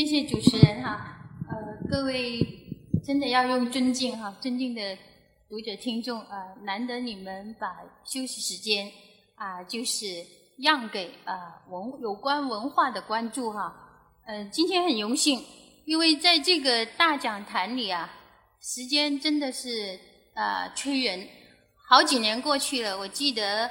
谢谢主持人哈，呃，各位真的要用尊敬哈，尊敬的读者听众啊，难得你们把休息时间啊，就是让给啊文有关文化的关注哈，呃，今天很荣幸，因为在这个大讲坛里啊，时间真的是啊催人，好几年过去了，我记得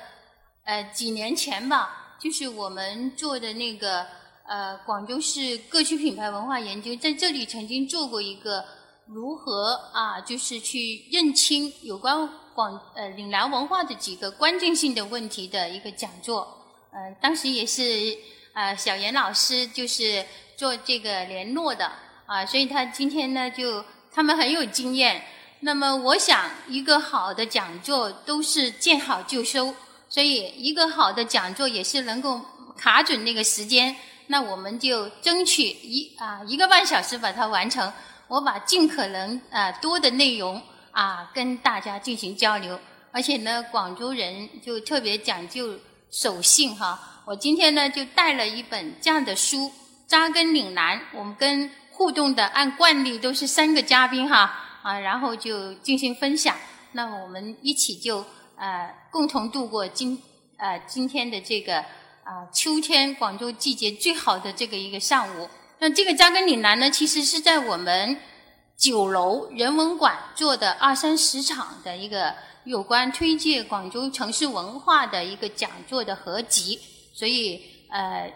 呃几年前吧，就是我们做的那个。呃，广州市各区品牌文化研究在这里曾经做过一个如何啊，就是去认清有关广呃岭南文化的几个关键性的问题的一个讲座。呃，当时也是啊，小严老师就是做这个联络的啊，所以他今天呢就他们很有经验。那么我想，一个好的讲座都是见好就收，所以一个好的讲座也是能够卡准那个时间。那我们就争取一啊一个半小时把它完成。我把尽可能啊多的内容啊跟大家进行交流。而且呢，广州人就特别讲究守信哈。我今天呢就带了一本这样的书《扎根岭南》。我们跟互动的按惯例都是三个嘉宾哈啊，然后就进行分享。那我们一起就呃共同度过今呃今天的这个。啊，秋天广州季节最好的这个一个上午，那这个扎根岭南呢，其实是在我们九楼人文馆做的二三十场的一个有关推介广州城市文化的一个讲座的合集，所以呃，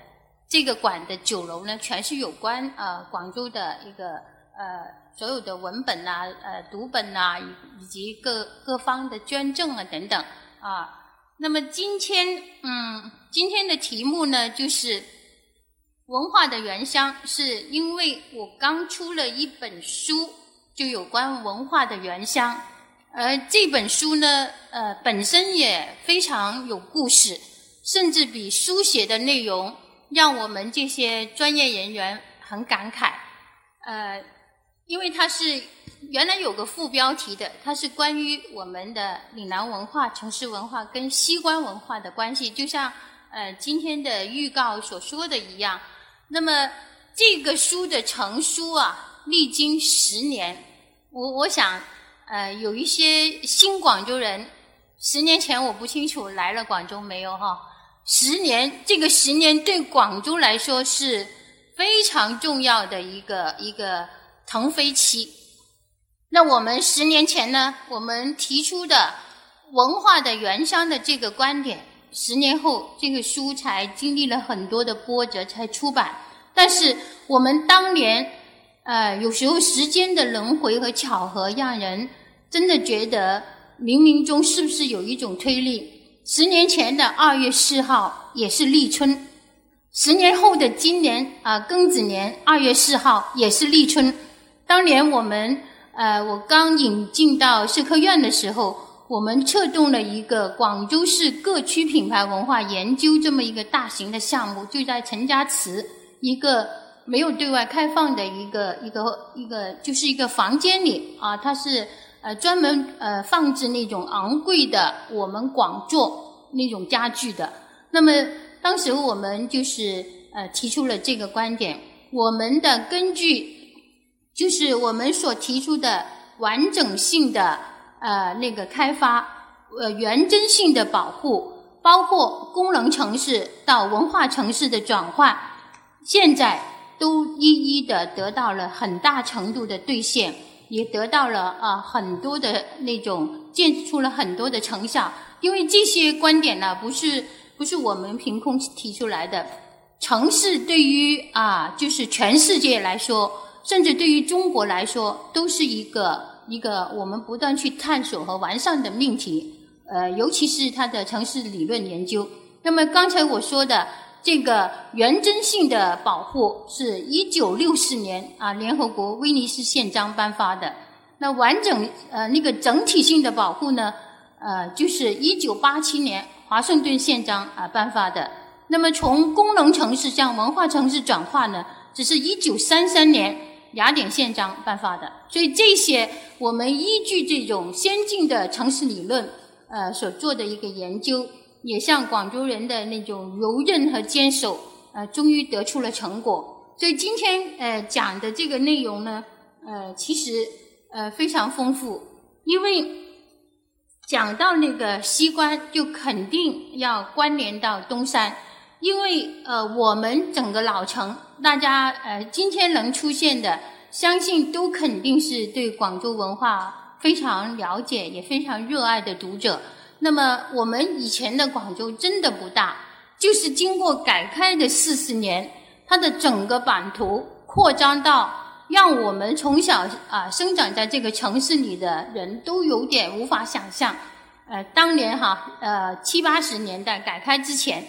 这个馆的九楼呢，全是有关呃广州的一个呃所有的文本呐、呃读本呐，以以及各各方的捐赠啊等等啊。那么今天，嗯，今天的题目呢，就是文化的原乡，是因为我刚出了一本书，就有关文化的原乡，而这本书呢，呃，本身也非常有故事，甚至比书写的内容让我们这些专业人员很感慨，呃，因为它是。原来有个副标题的，它是关于我们的岭南文化、城市文化跟西关文化的关系，就像呃今天的预告所说的一样。那么这个书的成书啊，历经十年，我我想呃有一些新广州人，十年前我不清楚来了广州没有哈。十年这个十年对广州来说是非常重要的一个一个腾飞期。那我们十年前呢，我们提出的文化的原乡的这个观点，十年后这个书才经历了很多的波折才出版。但是我们当年，呃，有时候时间的轮回和巧合，让人真的觉得冥冥中是不是有一种推力？十年前的二月四号也是立春，十年后的今年啊庚子年二月四号也是立春。当年我们。呃，我刚引进到社科院的时候，我们策动了一个广州市各区品牌文化研究这么一个大型的项目，就在陈家祠一个没有对外开放的一个一个一个，就是一个房间里啊，它是呃专门呃放置那种昂贵的我们广作那种家具的。那么当时我们就是呃提出了这个观点，我们的根据。就是我们所提出的完整性的呃那个开发，呃原真性的保护，包括功能城市到文化城市的转换，现在都一一的得到了很大程度的兑现，也得到了啊很多的那种建出了很多的成效。因为这些观点呢，不是不是我们凭空提出来的，城市对于啊就是全世界来说。甚至对于中国来说，都是一个一个我们不断去探索和完善的命题。呃，尤其是它的城市理论研究。那么刚才我说的这个原真性的保护，是一九六四年啊，联合国威尼斯宪章颁发的。那完整呃那个整体性的保护呢，呃，就是一九八七年华盛顿宪章啊颁发的。那么从功能城市向文化城市转化呢，只是一九三三年。雅典宪章颁发的，所以这些我们依据这种先进的城市理论，呃所做的一个研究，也像广州人的那种柔韧和坚守，呃，终于得出了成果。所以今天呃讲的这个内容呢，呃其实呃非常丰富，因为讲到那个西关，就肯定要关联到东山，因为呃我们整个老城，大家呃今天能出现的，相信都肯定是对广州文化非常了解，也非常热爱的读者。那么我们以前的广州真的不大，就是经过改开的四十年，它的整个版图扩张到让我们从小啊生长在这个城市里的人都有点无法想象。呃，当年哈呃七八十年代改开之前，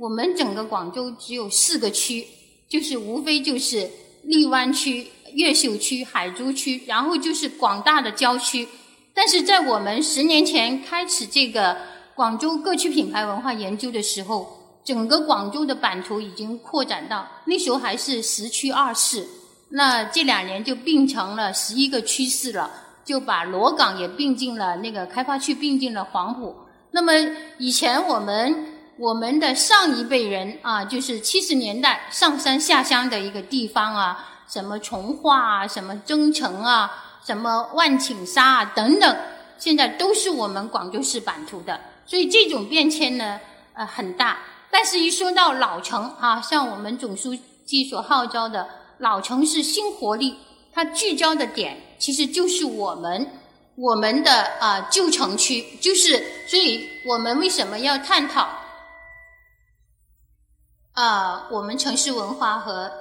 我们整个广州只有四个区，就是无非就是荔湾区、越秀区、海珠区，然后就是广大的郊区。但是在我们十年前开始这个广州各区品牌文化研究的时候，整个广州的版图已经扩展到那时候还是十区二市，那这两年就并成了十一个区市了，就把罗岗也并进了那个开发区，并进了黄埔。那么以前我们我们的上一辈人啊，就是七十年代上山下乡的一个地方啊，什么从化啊，什么增城啊。什么万顷沙啊等等，现在都是我们广州市版图的，所以这种变迁呢，呃很大。但是，一说到老城啊，像我们总书记所号召的老城市新活力，它聚焦的点其实就是我们我们的啊旧城区，就是所以我们为什么要探讨啊我们城市文化和。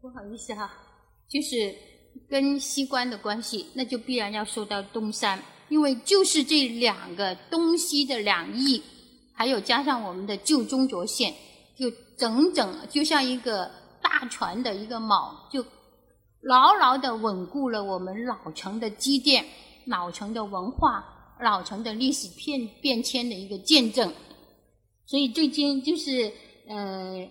不好意思哈，就是跟西关的关系，那就必然要说到东山，因为就是这两个东西的两翼，还有加上我们的旧中轴线，就整整就像一个大船的一个锚，就牢牢的稳固了我们老城的积淀、老城的文化、老城的历史变变迁的一个见证。所以最近就是呃。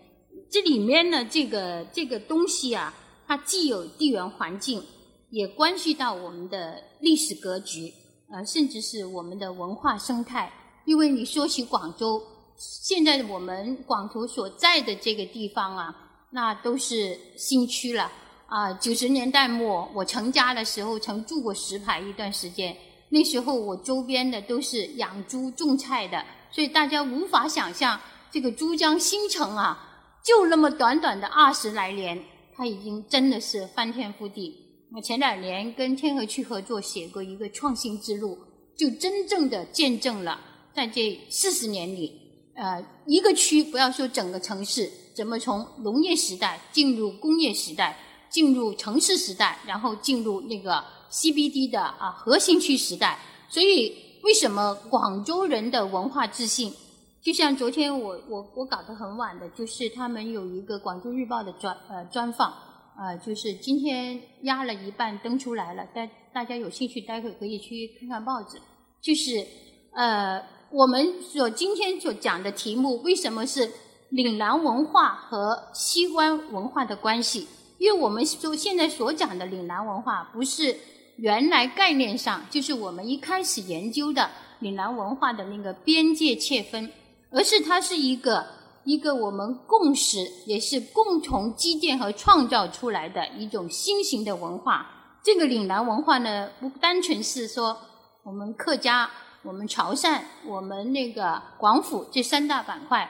这里面呢，这个这个东西啊，它既有地缘环境，也关系到我们的历史格局，呃，甚至是我们的文化生态。因为你说起广州，现在我们广图所在的这个地方啊，那都是新区了啊。九十年代末，我成家的时候，曾住过石牌一段时间。那时候我周边的都是养猪种菜的，所以大家无法想象这个珠江新城啊。就那么短短的二十来年，它已经真的是翻天覆地。我前两年跟天河区合作写过一个创新之路，就真正的见证了在这四十年里，呃，一个区不要说整个城市，怎么从农业时代进入工业时代，进入城市时代，然后进入那个 CBD 的啊核心区时代。所以，为什么广州人的文化自信？就像昨天我我我搞得很晚的，就是他们有一个《广州日报》的专呃专访，呃，就是今天压了一半登出来了，大大家有兴趣待会可以去看看报纸。就是呃，我们所今天所讲的题目，为什么是岭南文化和西关文化的关系？因为我们说现在所讲的岭南文化，不是原来概念上就是我们一开始研究的岭南文化的那个边界切分。而是它是一个一个我们共识，也是共同积淀和创造出来的一种新型的文化。这个岭南文化呢，不单纯是说我们客家、我们潮汕、我们那个广府这三大板块，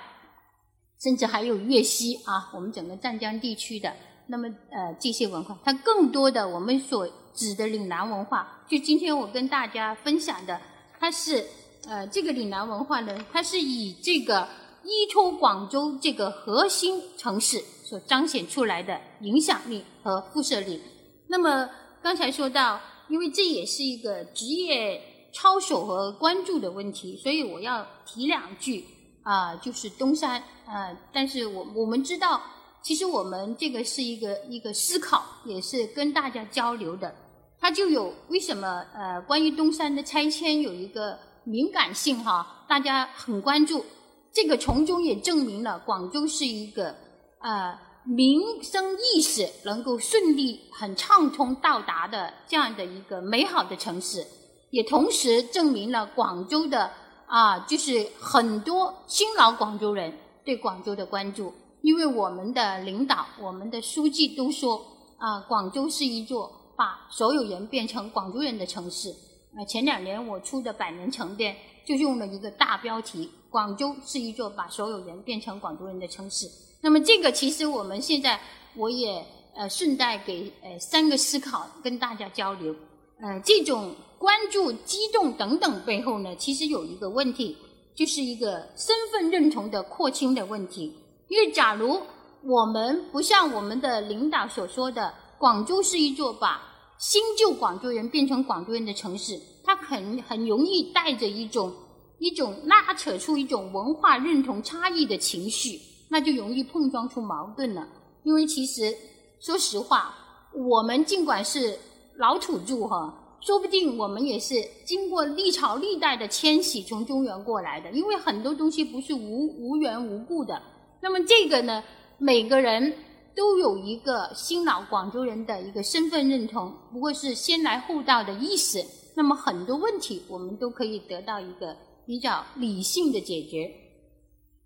甚至还有粤西啊，我们整个湛江地区的。那么呃，这些文化，它更多的我们所指的岭南文化，就今天我跟大家分享的，它是。呃，这个岭南文化呢，它是以这个依托广州这个核心城市所彰显出来的影响力和辐射力。那么刚才说到，因为这也是一个职业操守和关注的问题，所以我要提两句啊，就是东山啊。但是我我们知道，其实我们这个是一个一个思考，也是跟大家交流的。它就有为什么呃，关于东山的拆迁有一个。敏感性哈，大家很关注，这个从中也证明了广州是一个呃民生意识能够顺利、很畅通到达的这样的一个美好的城市，也同时证明了广州的啊，就是很多新老广州人对广州的关注，因为我们的领导、我们的书记都说啊，广州是一座把所有人变成广州人的城市。啊，前两年我出的《百年城变》就用了一个大标题：“广州是一座把所有人变成广州人的城市。”那么这个其实我们现在我也呃顺带给呃三个思考跟大家交流。呃，这种关注、激动等等背后呢，其实有一个问题，就是一个身份认同的扩清的问题。因为假如我们不像我们的领导所说的，广州是一座把新旧广州人变成广州人的城市，它很很容易带着一种一种拉扯出一种文化认同差异的情绪，那就容易碰撞出矛盾了。因为其实说实话，我们尽管是老土著哈，说不定我们也是经过历朝历代的迁徙从中原过来的，因为很多东西不是无无缘无故的。那么这个呢，每个人。都有一个新老广州人的一个身份认同，不过是先来后到的意思。那么很多问题我们都可以得到一个比较理性的解决。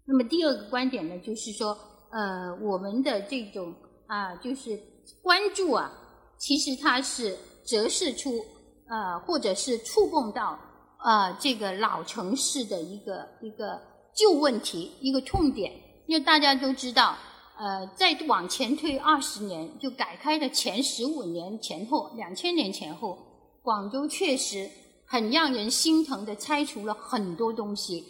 那么第二个观点呢，就是说，呃，我们的这种啊，就是关注啊，其实它是折射出呃，或者是触碰到啊，这个老城市的一个一个旧问题，一个痛点。因为大家都知道。呃，再往前推二十年，就改开的前十五年前后，两千年前后，广州确实很让人心疼的拆除了很多东西，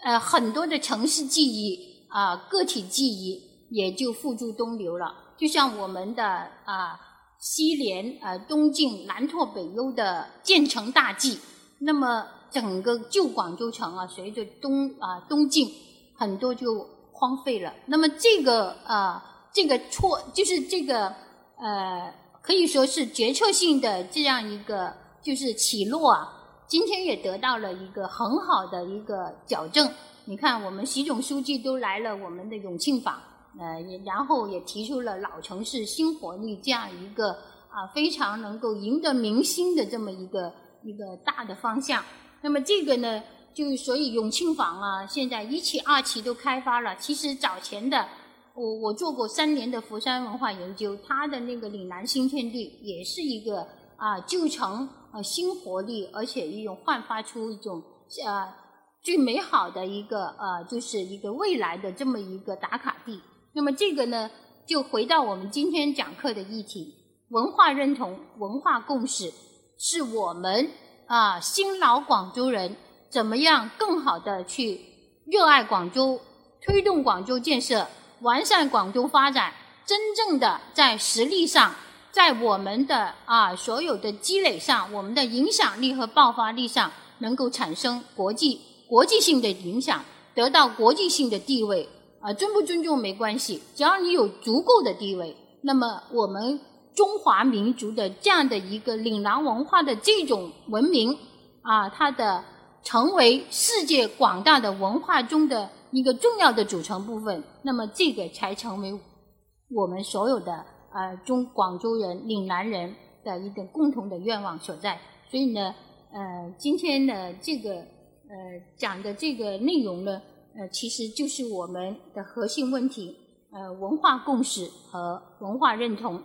呃，很多的城市记忆啊，个体记忆也就付诸东流了。就像我们的啊西联、呃东进、南拓北优的建成大计，那么整个旧广州城啊，随着东啊东进很多就。荒废了。那么这个呃，这个错就是这个呃，可以说是决策性的这样一个就是起落啊。今天也得到了一个很好的一个矫正。你看，我们习总书记都来了我们的永庆坊，呃，然后也提出了老城市新活力这样一个啊非常能够赢得民心的这么一个一个大的方向。那么这个呢？就所以永庆坊啊，现在一期、二期都开发了。其实早前的，我我做过三年的佛山文化研究，它的那个岭南新天地也是一个啊旧城啊新活力，而且一种焕发出一种啊最美好的一个呃就是一个未来的这么一个打卡地。那么这个呢，就回到我们今天讲课的议题：文化认同、文化共识，是我们啊新老广州人。怎么样更好的去热爱广州，推动广州建设，完善广州发展，真正的在实力上，在我们的啊所有的积累上，我们的影响力和爆发力上，能够产生国际国际性的影响，得到国际性的地位啊，尊不尊重没关系，只要你有足够的地位，那么我们中华民族的这样的一个岭南文化的这种文明啊，它的。成为世界广大的文化中的一个重要的组成部分，那么这个才成为我们所有的呃中广州人、岭南人的一个共同的愿望所在。所以呢，呃，今天的这个呃讲的这个内容呢，呃，其实就是我们的核心问题，呃，文化共识和文化认同。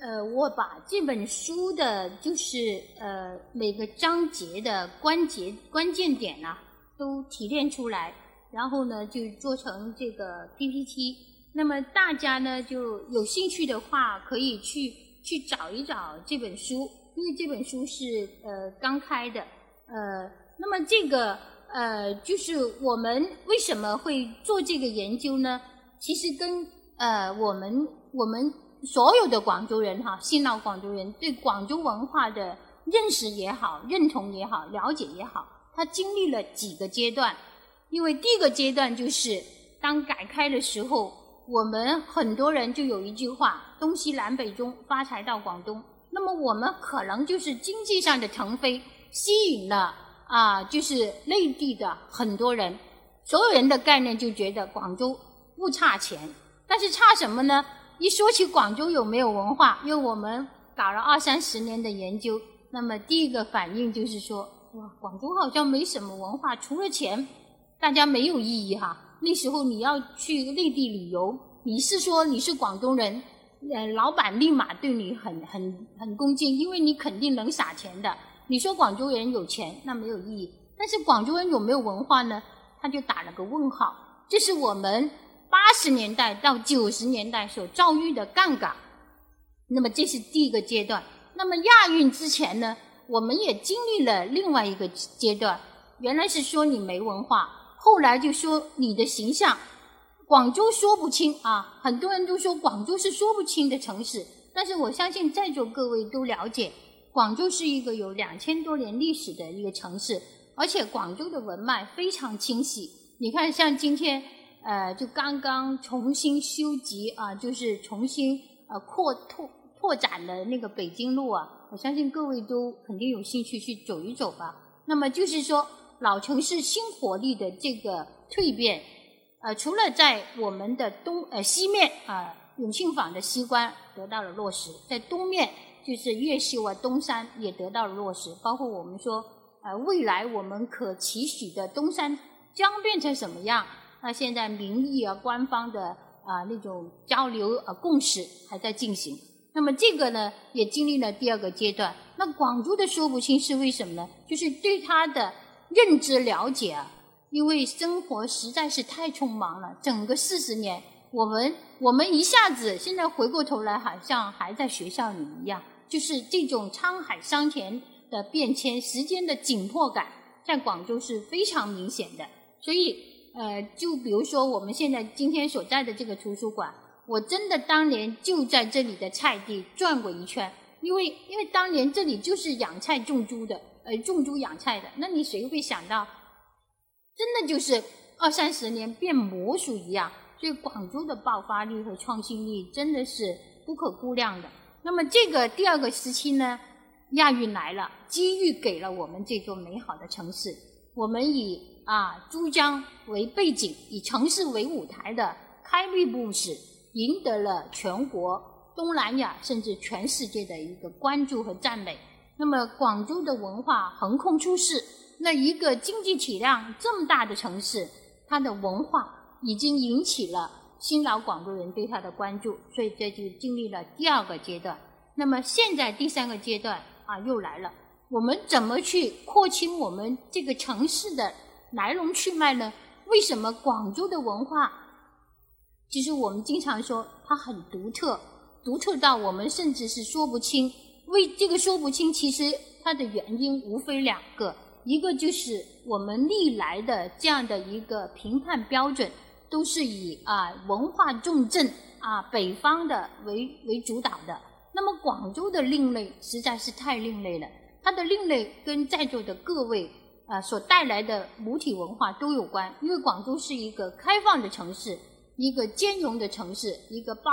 呃，我把这本书的，就是呃每个章节的关节关键点呢，都提炼出来，然后呢就做成这个 PPT。那么大家呢就有兴趣的话，可以去去找一找这本书，因为这本书是呃刚开的。呃，那么这个呃就是我们为什么会做这个研究呢？其实跟呃我们我们。所有的广州人哈，新老广州人对广州文化的认识也好、认同也好、了解也好，他经历了几个阶段。因为第一个阶段就是当改开的时候，我们很多人就有一句话：“东西南北中，发财到广东。”那么我们可能就是经济上的腾飞，吸引了啊，就是内地的很多人，所有人的概念就觉得广州不差钱，但是差什么呢？一说起广州有没有文化，因为我们搞了二三十年的研究，那么第一个反应就是说，哇，广州好像没什么文化，除了钱，大家没有意义哈。那时候你要去内地旅游，你是说你是广东人，呃，老板立马对你很很很恭敬，因为你肯定能撒钱的。你说广州人有钱，那没有意义。但是广州人有没有文化呢？他就打了个问号。这是我们八十年代到九十年代所遭遇的杠杆。那么这是第一个阶段。那么亚运之前呢，我们也经历了另外一个阶段。原来是说你没文化，后来就说你的形象。广州说不清啊，很多人都说广州是说不清的城市。但是我相信在座各位都了解，广州是一个有两千多年历史的一个城市，而且广州的文脉非常清晰。你看，像今天呃，就刚刚重新修集啊，就是重新呃扩拓。拓展的那个北京路啊，我相信各位都肯定有兴趣去走一走吧。那么就是说，老城市新活力的这个蜕变，呃，除了在我们的东呃西面啊，永庆坊的西关得到了落实，在东面就是越秀啊东山也得到了落实，包括我们说呃未来我们可期许的东山将变成什么样？那现在民意啊官方的啊那种交流啊共识还在进行。那么这个呢，也经历了第二个阶段。那广州的说不清是为什么呢？就是对它的认知了解啊，因为生活实在是太匆忙了。整个四十年，我们我们一下子现在回过头来，好像还在学校里一样。就是这种沧海桑田的变迁，时间的紧迫感，在广州是非常明显的。所以，呃，就比如说我们现在今天所在的这个图书馆。我真的当年就在这里的菜地转过一圈，因为因为当年这里就是养菜种猪的，呃，种猪养菜的。那你谁会想到，真的就是二三十年变魔术一样？所以广州的爆发力和创新力真的是不可估量的。那么这个第二个时期呢，亚运来了，机遇给了我们这座美好的城市。我们以啊珠江为背景，以城市为舞台的开绿布史。赢得了全国、东南亚甚至全世界的一个关注和赞美。那么，广州的文化横空出世，那一个经济体量这么大的城市，它的文化已经引起了新老广州人对它的关注，所以这就经历了第二个阶段。那么，现在第三个阶段啊，又来了。我们怎么去扩清我们这个城市的来龙去脉呢？为什么广州的文化？其实我们经常说它很独特，独特到我们甚至是说不清。为这个说不清，其实它的原因无非两个：一个就是我们历来的这样的一个评判标准，都是以啊文化重镇啊北方的为为主导的。那么广州的另类实在是太另类了，它的另类跟在座的各位啊所带来的母体文化都有关，因为广州是一个开放的城市。一个兼容的城市，一个包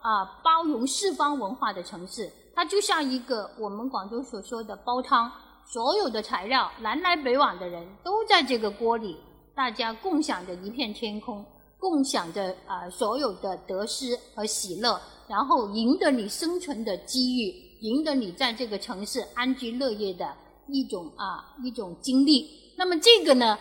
啊包容四方文化的城市，它就像一个我们广州所说的煲汤，所有的材料南来北往的人都在这个锅里，大家共享着一片天空，共享着啊所有的得失和喜乐，然后赢得你生存的机遇，赢得你在这个城市安居乐业的一种啊一种经历。那么这个呢？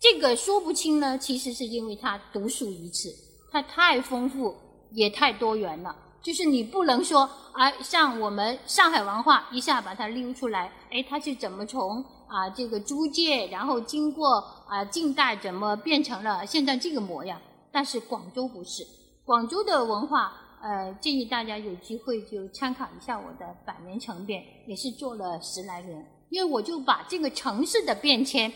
这个说不清呢，其实是因为它独树一帜，它太丰富也太多元了。就是你不能说啊，像我们上海文化一下把它拎出来，哎，它是怎么从啊这个租界，然后经过啊近代怎么变成了现在这个模样？但是广州不是，广州的文化，呃，建议大家有机会就参考一下我的百年城变，也是做了十来年，因为我就把这个城市的变迁。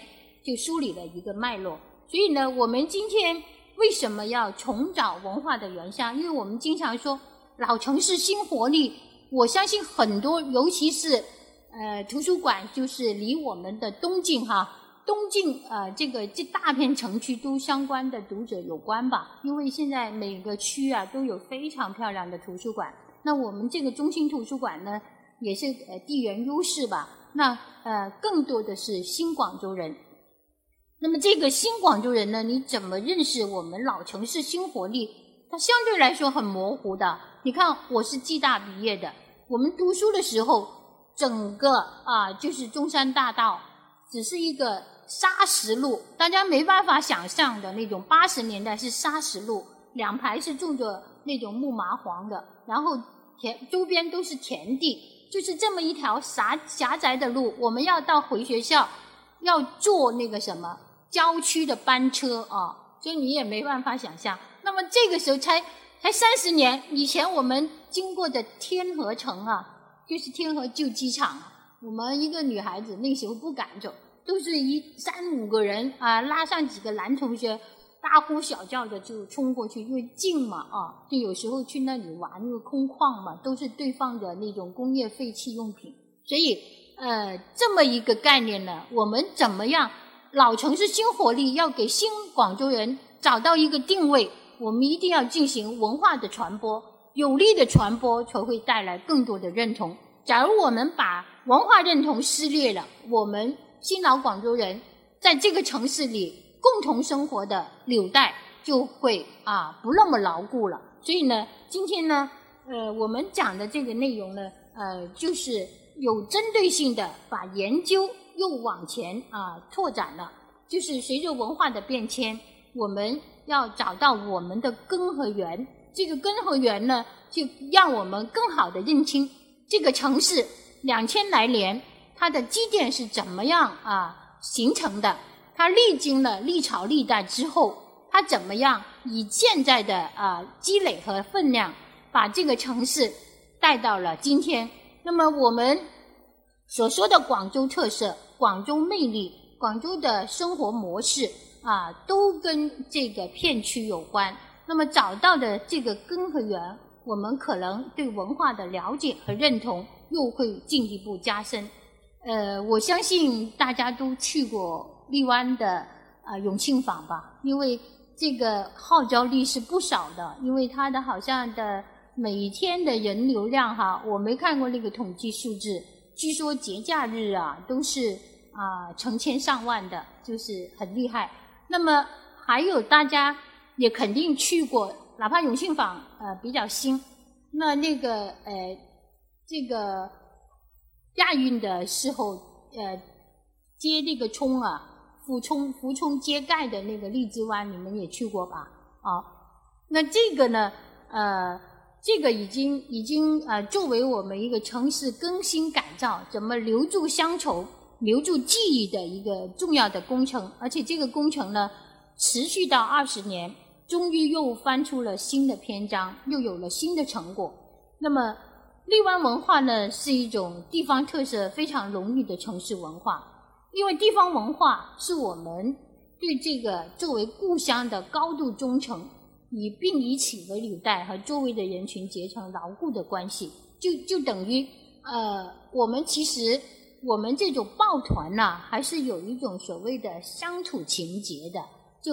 就梳理了一个脉络，所以呢，我们今天为什么要重找文化的原乡？因为我们经常说老城市新活力。我相信很多，尤其是呃图书馆，就是离我们的东晋哈东晋呃这个这大片城区都相关的读者有关吧？因为现在每个区啊都有非常漂亮的图书馆。那我们这个中心图书馆呢，也是呃地缘优势吧？那呃更多的是新广州人。那么这个新广州人呢？你怎么认识我们老城市新活力？它相对来说很模糊的。你看，我是暨大毕业的，我们读书的时候，整个啊就是中山大道，只是一个砂石路，大家没办法想象的那种。八十年代是砂石路，两排是种着那种木麻黄的，然后田周边都是田地，就是这么一条狭狭窄的路。我们要到回学校，要坐那个什么郊区的班车啊，所以你也没办法想象。那么这个时候才才三十年以前，我们经过的天河城啊，就是天河旧机场。我们一个女孩子那时候不敢走，都是一三五个人啊，拉上几个男同学，大呼小叫的就冲过去，因为近嘛啊，就有时候去那里玩，因为空旷嘛，都是对方的那种工业废弃用品，所以呃，这么一个概念呢，我们怎么样？老城市新活力要给新广州人找到一个定位，我们一定要进行文化的传播，有力的传播才会带来更多的认同。假如我们把文化认同撕裂了，我们新老广州人在这个城市里共同生活的纽带就会啊不那么牢固了。所以呢，今天呢，呃，我们讲的这个内容呢，呃，就是有针对性的把研究又往前啊拓展了。就是随着文化的变迁，我们要找到我们的根和源。这个根和源呢，就让我们更好的认清。这个城市两千来年，它的积淀是怎么样啊形成的？它历经了历朝历代之后，它怎么样以现在的啊积累和分量，把这个城市带到了今天？那么我们所说的广州特色、广州魅力、广州的生活模式啊，都跟这个片区有关。那么找到的这个根和源。我们可能对文化的了解和认同又会进一步加深。呃，我相信大家都去过荔湾的啊永庆坊吧，因为这个号召力是不少的，因为它的好像的每天的人流量哈，我没看过那个统计数字，据说节假日啊都是啊成千上万的，就是很厉害。那么还有大家也肯定去过。哪怕永庆坊呃比较新，那那个呃这个亚运的时候呃接那个冲啊，俯冲俯冲接盖的那个荔枝湾，你们也去过吧？啊，那这个呢呃这个已经已经呃作为我们一个城市更新改造，怎么留住乡愁、留住记忆的一个重要的工程，而且这个工程呢持续到二十年。终于又翻出了新的篇章，又有了新的成果。那么，荔湾文化呢，是一种地方特色非常浓郁的城市文化。因为地方文化是我们对这个作为故乡的高度忠诚，以并以此为纽带，和周围的人群结成牢固的关系。就就等于，呃，我们其实我们这种抱团呐，还是有一种所谓的乡土情结的。就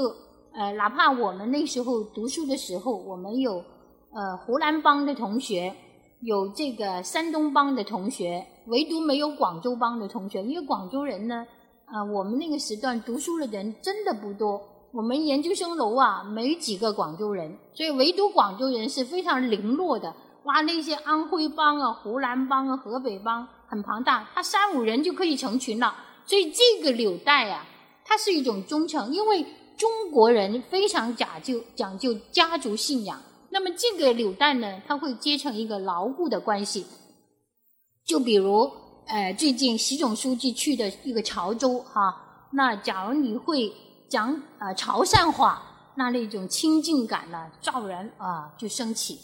呃，哪怕我们那时候读书的时候，我们有呃湖南帮的同学，有这个山东帮的同学，唯独没有广州帮的同学。因为广州人呢，啊，我们那个时段读书的人真的不多，我们研究生楼啊没几个广州人，所以唯独广州人是非常零落的。哇，那些安徽帮啊、湖南帮啊、河北帮很庞大，他三五人就可以成群了。所以这个纽带啊，它是一种忠诚，因为。中国人非常讲究讲究家族信仰，那么这个纽带呢，它会结成一个牢固的关系。就比如，呃，最近习总书记去的一个潮州哈，那假如你会讲啊潮汕话，那那种亲近感呢，骤然啊就升起。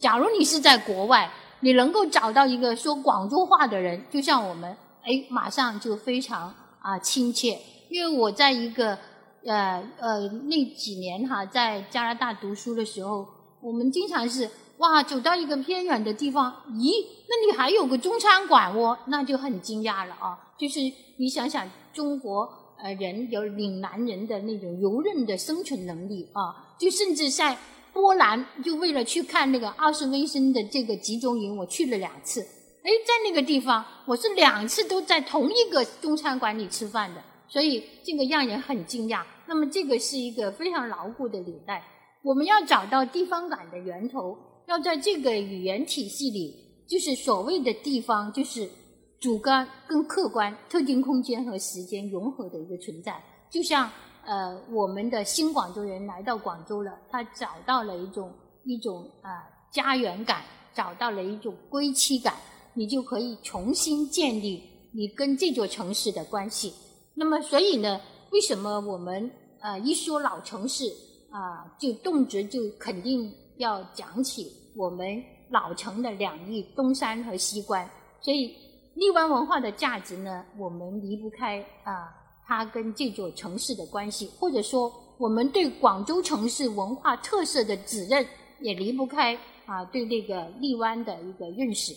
假如你是在国外，你能够找到一个说广州话的人，就像我们，哎，马上就非常啊亲切，因为我在一个。呃呃，那几年哈，在加拿大读书的时候，我们经常是哇，走到一个偏远的地方，咦，那里还有个中餐馆哦，那就很惊讶了啊。就是你想想，中国呃人有岭南人的那种游刃的生存能力啊，就甚至在波兰，就为了去看那个奥斯威辛的这个集中营，我去了两次。哎，在那个地方，我是两次都在同一个中餐馆里吃饭的。所以这个让人很惊讶。那么这个是一个非常牢固的纽带。我们要找到地方感的源头，要在这个语言体系里，就是所谓的地方，就是主观跟客观、特定空间和时间融合的一个存在。就像呃，我们的新广州人来到广州了，他找到了一种一种啊家园感，找到了一种归期感，你就可以重新建立你跟这座城市的关系。那么，所以呢，为什么我们呃一说老城市啊，就动辄就肯定要讲起我们老城的两翼东山和西关？所以，荔湾文化的价值呢，我们离不开啊。它跟这座城市的关系，或者说我们对广州城市文化特色的指认，也离不开啊对那个荔湾的一个认识。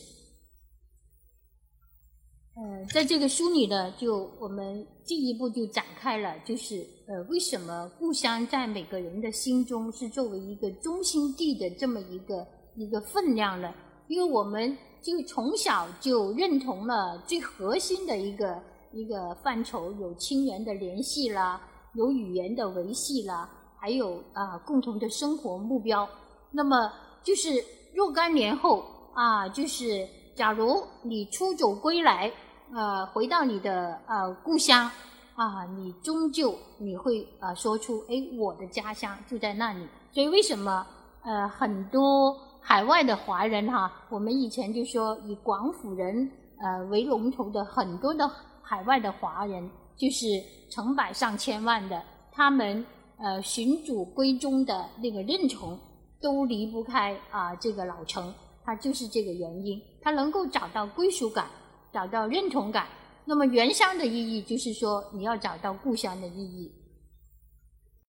嗯，在这个书里呢，就我们进一步就展开了，就是呃，为什么故乡在每个人的心中是作为一个中心地的这么一个一个分量呢？因为我们就从小就认同了最核心的一个。一个范畴有亲缘的联系啦，有语言的维系啦，还有啊共同的生活目标。那么就是若干年后啊，就是假如你出走归来，呃，回到你的呃故乡啊，你终究你会啊说出，哎，我的家乡就在那里。所以为什么呃很多海外的华人哈，我们以前就说以广府人呃为龙头的很多的。海外的华人就是成百上千万的，他们呃寻祖归宗的那个认同都离不开啊这个老城，它就是这个原因，它能够找到归属感，找到认同感。那么原乡的意义就是说你要找到故乡的意义。